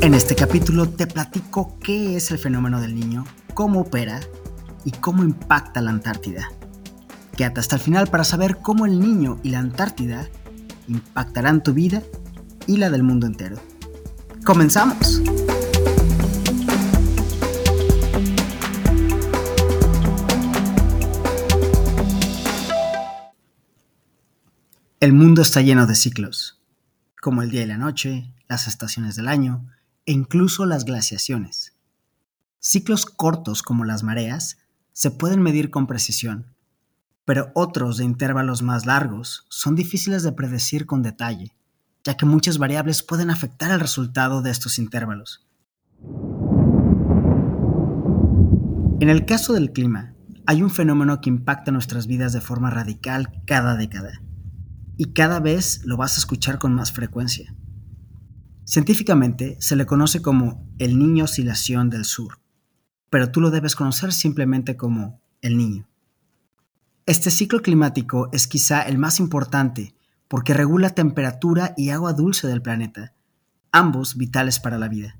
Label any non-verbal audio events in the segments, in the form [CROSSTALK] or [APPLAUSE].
En este capítulo te platico qué es el fenómeno del niño, cómo opera y cómo impacta la Antártida. Quédate hasta el final para saber cómo el niño y la Antártida impactarán tu vida y la del mundo entero. ¡Comenzamos! El mundo está lleno de ciclos, como el día y la noche, las estaciones del año e incluso las glaciaciones. Ciclos cortos como las mareas se pueden medir con precisión, pero otros de intervalos más largos son difíciles de predecir con detalle, ya que muchas variables pueden afectar el resultado de estos intervalos. En el caso del clima, hay un fenómeno que impacta nuestras vidas de forma radical cada década y cada vez lo vas a escuchar con más frecuencia. Científicamente se le conoce como el niño oscilación del sur, pero tú lo debes conocer simplemente como el niño. Este ciclo climático es quizá el más importante porque regula temperatura y agua dulce del planeta, ambos vitales para la vida.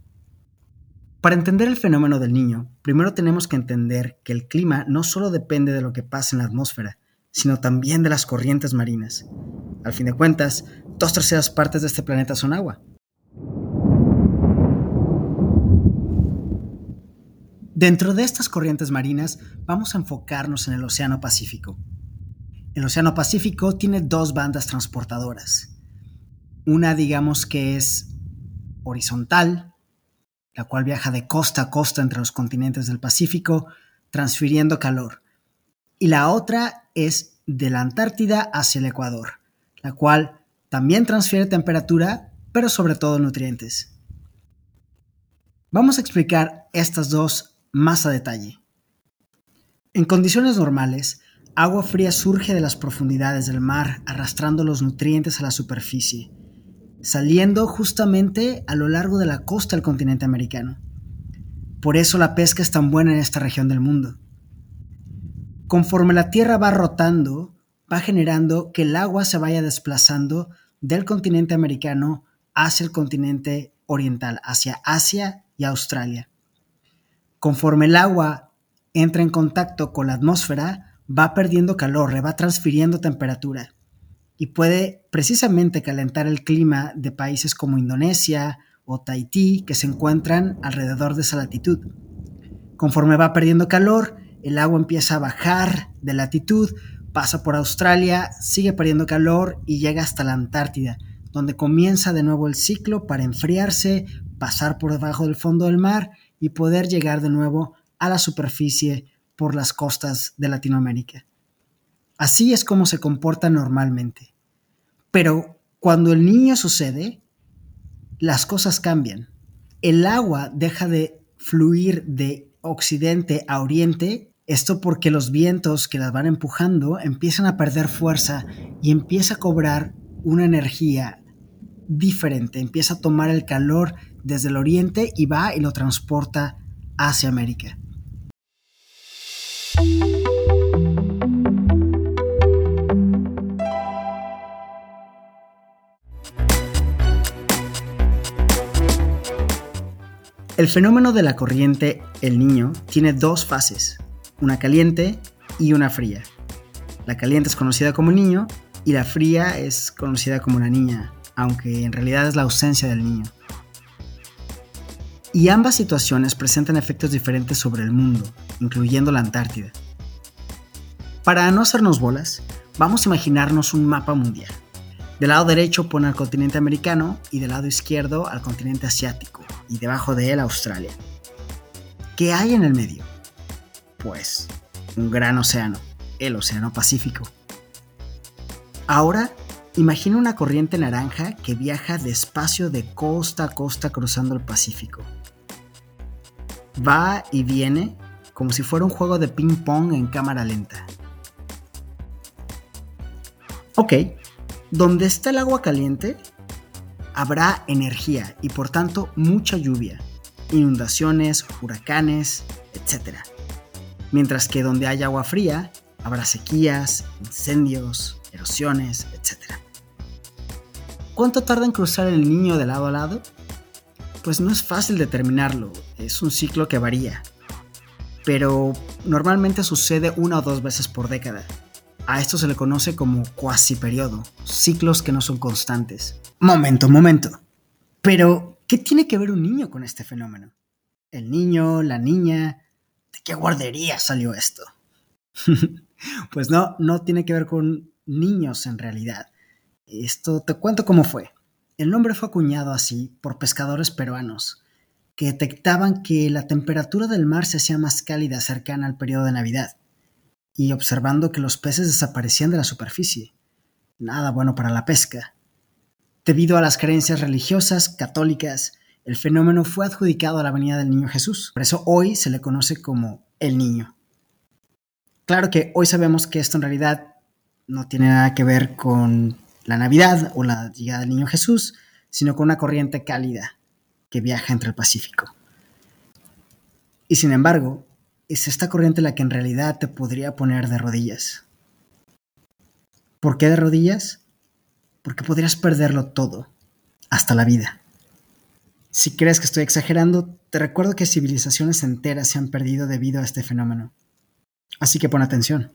Para entender el fenómeno del niño, primero tenemos que entender que el clima no solo depende de lo que pasa en la atmósfera, sino también de las corrientes marinas. Al fin de cuentas, dos terceras partes de este planeta son agua. Dentro de estas corrientes marinas vamos a enfocarnos en el Océano Pacífico. El Océano Pacífico tiene dos bandas transportadoras. Una digamos que es horizontal, la cual viaja de costa a costa entre los continentes del Pacífico, transfiriendo calor. Y la otra es de la Antártida hacia el Ecuador, la cual también transfiere temperatura, pero sobre todo nutrientes. Vamos a explicar estas dos más a detalle. En condiciones normales, agua fría surge de las profundidades del mar arrastrando los nutrientes a la superficie, saliendo justamente a lo largo de la costa del continente americano. Por eso la pesca es tan buena en esta región del mundo. Conforme la Tierra va rotando, va generando que el agua se vaya desplazando del continente americano hacia el continente oriental, hacia Asia y Australia. Conforme el agua entra en contacto con la atmósfera, va perdiendo calor, va transfiriendo temperatura y puede precisamente calentar el clima de países como Indonesia o Tahití que se encuentran alrededor de esa latitud. Conforme va perdiendo calor, el agua empieza a bajar de latitud, pasa por Australia, sigue perdiendo calor y llega hasta la Antártida, donde comienza de nuevo el ciclo para enfriarse, pasar por debajo del fondo del mar y poder llegar de nuevo a la superficie por las costas de Latinoamérica. Así es como se comporta normalmente. Pero cuando el niño sucede, las cosas cambian. El agua deja de fluir de occidente a oriente, esto porque los vientos que las van empujando empiezan a perder fuerza y empieza a cobrar una energía diferente, empieza a tomar el calor desde el oriente y va y lo transporta hacia América. El fenómeno de la corriente El Niño tiene dos fases, una caliente y una fría. La caliente es conocida como niño y la fría es conocida como una niña, aunque en realidad es la ausencia del niño y ambas situaciones presentan efectos diferentes sobre el mundo, incluyendo la Antártida. Para no hacernos bolas, vamos a imaginarnos un mapa mundial. Del lado derecho pone al continente americano y del lado izquierdo al continente asiático y debajo de él Australia. ¿Qué hay en el medio? Pues un gran océano, el Océano Pacífico. Ahora imagina una corriente naranja que viaja despacio de costa a costa cruzando el Pacífico va y viene como si fuera un juego de ping pong en cámara lenta. Ok, donde está el agua caliente, habrá energía y por tanto mucha lluvia, inundaciones, huracanes, etc. Mientras que donde hay agua fría, habrá sequías, incendios, erosiones, etc. ¿Cuánto tarda en cruzar el niño de lado a lado? Pues no es fácil determinarlo, es un ciclo que varía, pero normalmente sucede una o dos veces por década. A esto se le conoce como cuasi periodo, ciclos que no son constantes. Momento, momento. Pero, ¿qué tiene que ver un niño con este fenómeno? El niño, la niña, ¿de qué guardería salió esto? [LAUGHS] pues no, no tiene que ver con niños en realidad. Esto te cuento cómo fue. El nombre fue acuñado así por pescadores peruanos, que detectaban que la temperatura del mar se hacía más cálida cercana al periodo de Navidad, y observando que los peces desaparecían de la superficie. Nada bueno para la pesca. Debido a las creencias religiosas católicas, el fenómeno fue adjudicado a la venida del niño Jesús. Por eso hoy se le conoce como el niño. Claro que hoy sabemos que esto en realidad no tiene nada que ver con la Navidad o la llegada del niño Jesús, sino con una corriente cálida que viaja entre el Pacífico. Y sin embargo, es esta corriente la que en realidad te podría poner de rodillas. ¿Por qué de rodillas? Porque podrías perderlo todo, hasta la vida. Si crees que estoy exagerando, te recuerdo que civilizaciones enteras se han perdido debido a este fenómeno. Así que pon atención.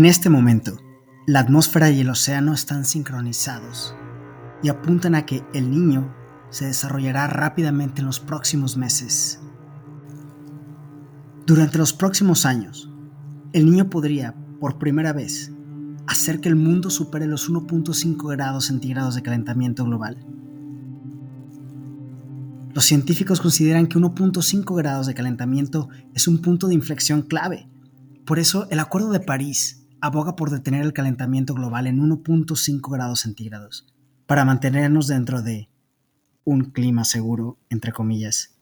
En este momento, la atmósfera y el océano están sincronizados y apuntan a que el niño se desarrollará rápidamente en los próximos meses. Durante los próximos años, el niño podría, por primera vez, hacer que el mundo supere los 1.5 grados centígrados de calentamiento global. Los científicos consideran que 1.5 grados de calentamiento es un punto de inflexión clave. Por eso, el Acuerdo de París aboga por detener el calentamiento global en 1.5 grados centígrados, para mantenernos dentro de un clima seguro, entre comillas.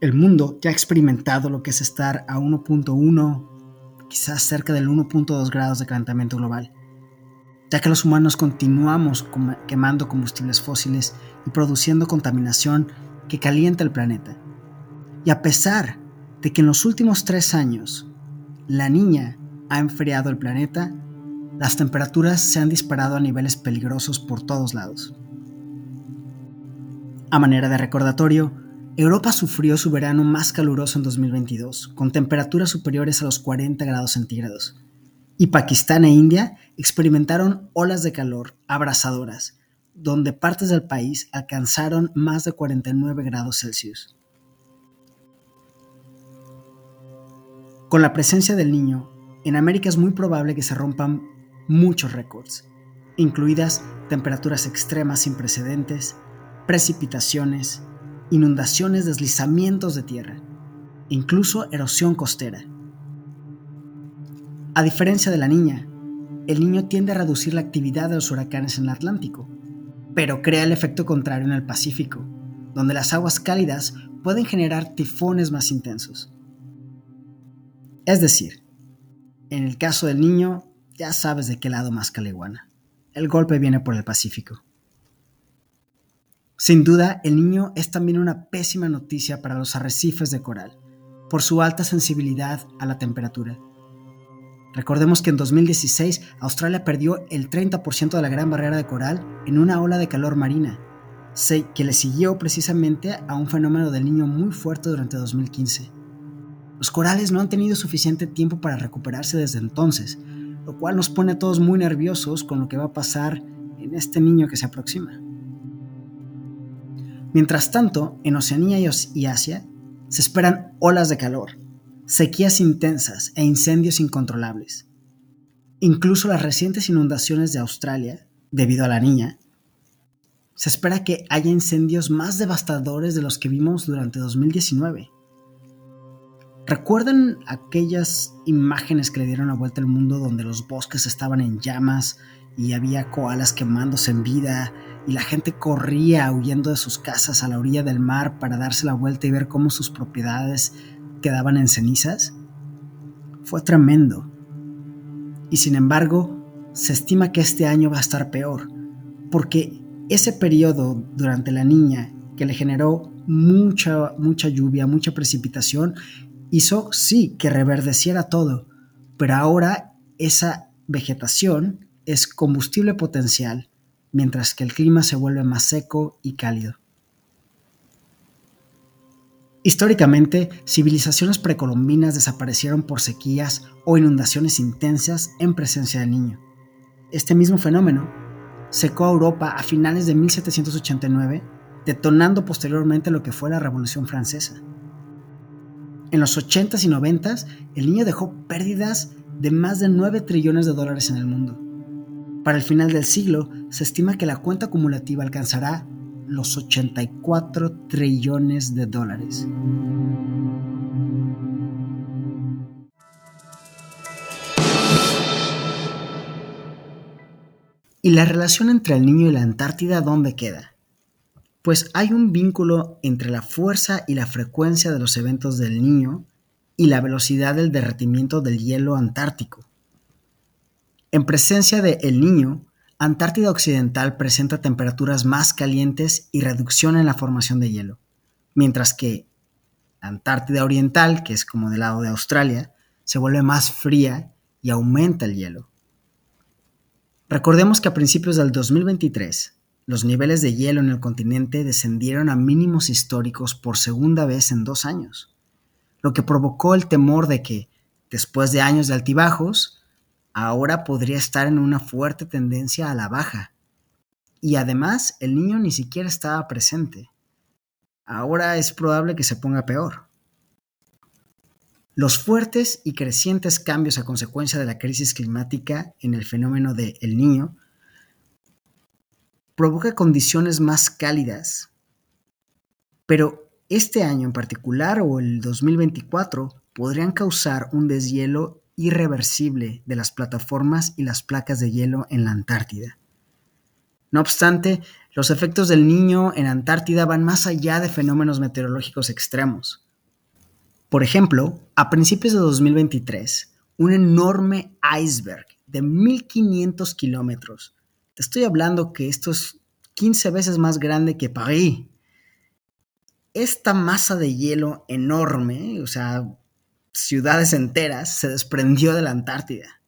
El mundo ya ha experimentado lo que es estar a 1.1, quizás cerca del 1.2 grados de calentamiento global, ya que los humanos continuamos quemando combustibles fósiles y produciendo contaminación que calienta el planeta. Y a pesar de que en los últimos tres años la niña ha enfriado el planeta, las temperaturas se han disparado a niveles peligrosos por todos lados. A manera de recordatorio, Europa sufrió su verano más caluroso en 2022, con temperaturas superiores a los 40 grados centígrados, y Pakistán e India experimentaron olas de calor abrasadoras, donde partes del país alcanzaron más de 49 grados Celsius. Con la presencia del niño, en América es muy probable que se rompan muchos récords, incluidas temperaturas extremas sin precedentes, precipitaciones, inundaciones, deslizamientos de tierra, incluso erosión costera. A diferencia de la niña, el niño tiende a reducir la actividad de los huracanes en el Atlántico, pero crea el efecto contrario en el Pacífico, donde las aguas cálidas pueden generar tifones más intensos. Es decir, en el caso del niño, ya sabes de qué lado más caliguana. El golpe viene por el Pacífico. Sin duda, el niño es también una pésima noticia para los arrecifes de coral, por su alta sensibilidad a la temperatura. Recordemos que en 2016 Australia perdió el 30% de la gran barrera de coral en una ola de calor marina, que le siguió precisamente a un fenómeno del niño muy fuerte durante 2015. Los corales no han tenido suficiente tiempo para recuperarse desde entonces, lo cual nos pone a todos muy nerviosos con lo que va a pasar en este niño que se aproxima. Mientras tanto, en Oceanía y Asia se esperan olas de calor, sequías intensas e incendios incontrolables. Incluso las recientes inundaciones de Australia, debido a la niña, se espera que haya incendios más devastadores de los que vimos durante 2019. ¿Recuerdan aquellas imágenes que le dieron la vuelta al mundo donde los bosques estaban en llamas y había koalas quemándose en vida y la gente corría huyendo de sus casas a la orilla del mar para darse la vuelta y ver cómo sus propiedades quedaban en cenizas? Fue tremendo. Y sin embargo, se estima que este año va a estar peor, porque ese periodo durante la niña que le generó mucha, mucha lluvia, mucha precipitación, hizo, sí, que reverdeciera todo, pero ahora esa vegetación es combustible potencial, mientras que el clima se vuelve más seco y cálido. Históricamente, civilizaciones precolombinas desaparecieron por sequías o inundaciones intensas en presencia del niño. Este mismo fenómeno secó a Europa a finales de 1789, detonando posteriormente lo que fue la Revolución Francesa. En los 80s y 90s, el niño dejó pérdidas de más de 9 trillones de dólares en el mundo. Para el final del siglo, se estima que la cuenta acumulativa alcanzará los 84 trillones de dólares. ¿Y la relación entre el niño y la Antártida dónde queda? Pues hay un vínculo entre la fuerza y la frecuencia de los eventos del niño y la velocidad del derretimiento del hielo antártico. En presencia de El Niño, Antártida Occidental presenta temperaturas más calientes y reducción en la formación de hielo, mientras que Antártida Oriental, que es como del lado de Australia, se vuelve más fría y aumenta el hielo. Recordemos que a principios del 2023, los niveles de hielo en el continente descendieron a mínimos históricos por segunda vez en dos años, lo que provocó el temor de que, después de años de altibajos, ahora podría estar en una fuerte tendencia a la baja. Y además, el niño ni siquiera estaba presente. Ahora es probable que se ponga peor. Los fuertes y crecientes cambios a consecuencia de la crisis climática en el fenómeno de El Niño provoca condiciones más cálidas. Pero este año en particular o el 2024 podrían causar un deshielo irreversible de las plataformas y las placas de hielo en la Antártida. No obstante, los efectos del niño en Antártida van más allá de fenómenos meteorológicos extremos. Por ejemplo, a principios de 2023, un enorme iceberg de 1500 kilómetros, te estoy hablando que esto es 15 veces más grande que París. Esta masa de hielo enorme, o sea, ciudades enteras, se desprendió de la Antártida.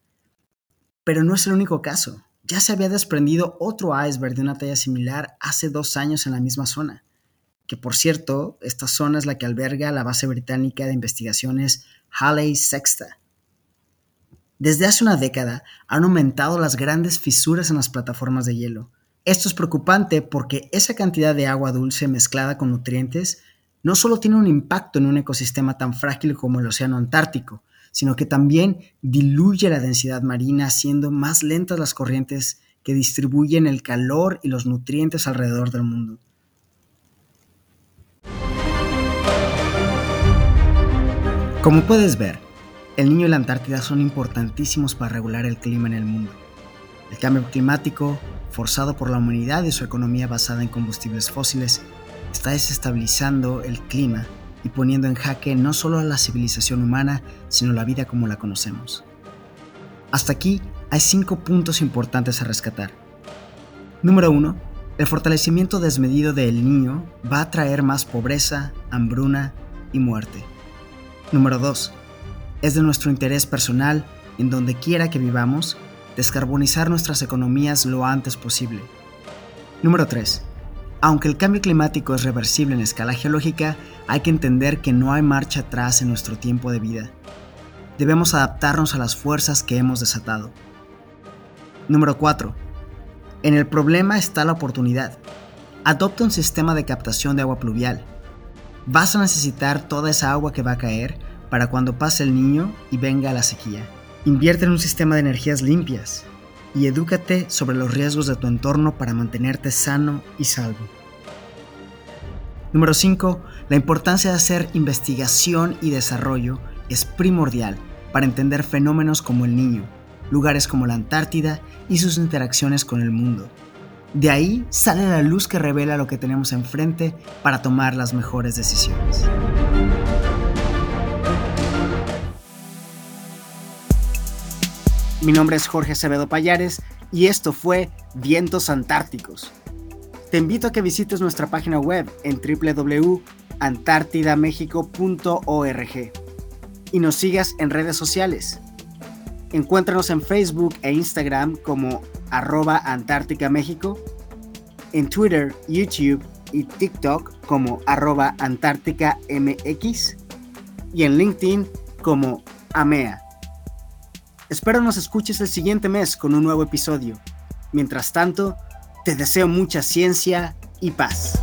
Pero no es el único caso. Ya se había desprendido otro iceberg de una talla similar hace dos años en la misma zona que por cierto, esta zona es la que alberga la base británica de investigaciones Halley Sexta. Desde hace una década han aumentado las grandes fisuras en las plataformas de hielo. Esto es preocupante porque esa cantidad de agua dulce mezclada con nutrientes no solo tiene un impacto en un ecosistema tan frágil como el Océano Antártico, sino que también diluye la densidad marina haciendo más lentas las corrientes que distribuyen el calor y los nutrientes alrededor del mundo. Como puedes ver, el niño y la Antártida son importantísimos para regular el clima en el mundo. El cambio climático, forzado por la humanidad y su economía basada en combustibles fósiles, está desestabilizando el clima y poniendo en jaque no solo a la civilización humana, sino la vida como la conocemos. Hasta aquí hay cinco puntos importantes a rescatar. Número 1. El fortalecimiento desmedido del niño va a traer más pobreza, hambruna y muerte. Número 2. Es de nuestro interés personal, en donde quiera que vivamos, descarbonizar nuestras economías lo antes posible. Número 3. Aunque el cambio climático es reversible en escala geológica, hay que entender que no hay marcha atrás en nuestro tiempo de vida. Debemos adaptarnos a las fuerzas que hemos desatado. Número 4. En el problema está la oportunidad. Adopta un sistema de captación de agua pluvial Vas a necesitar toda esa agua que va a caer para cuando pase el niño y venga la sequía. Invierte en un sistema de energías limpias y edúcate sobre los riesgos de tu entorno para mantenerte sano y salvo. Número 5. La importancia de hacer investigación y desarrollo es primordial para entender fenómenos como el niño, lugares como la Antártida y sus interacciones con el mundo. De ahí sale la luz que revela lo que tenemos enfrente para tomar las mejores decisiones. Mi nombre es Jorge Acevedo Payares y esto fue Vientos Antárticos. Te invito a que visites nuestra página web en www.antartidamexico.org y nos sigas en redes sociales. Encuéntranos en Facebook e Instagram como arroba Antártica México, en Twitter, YouTube y TikTok como arroba Antártica MX y en LinkedIn como AMEA. Espero nos escuches el siguiente mes con un nuevo episodio. Mientras tanto, te deseo mucha ciencia y paz.